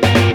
Bye.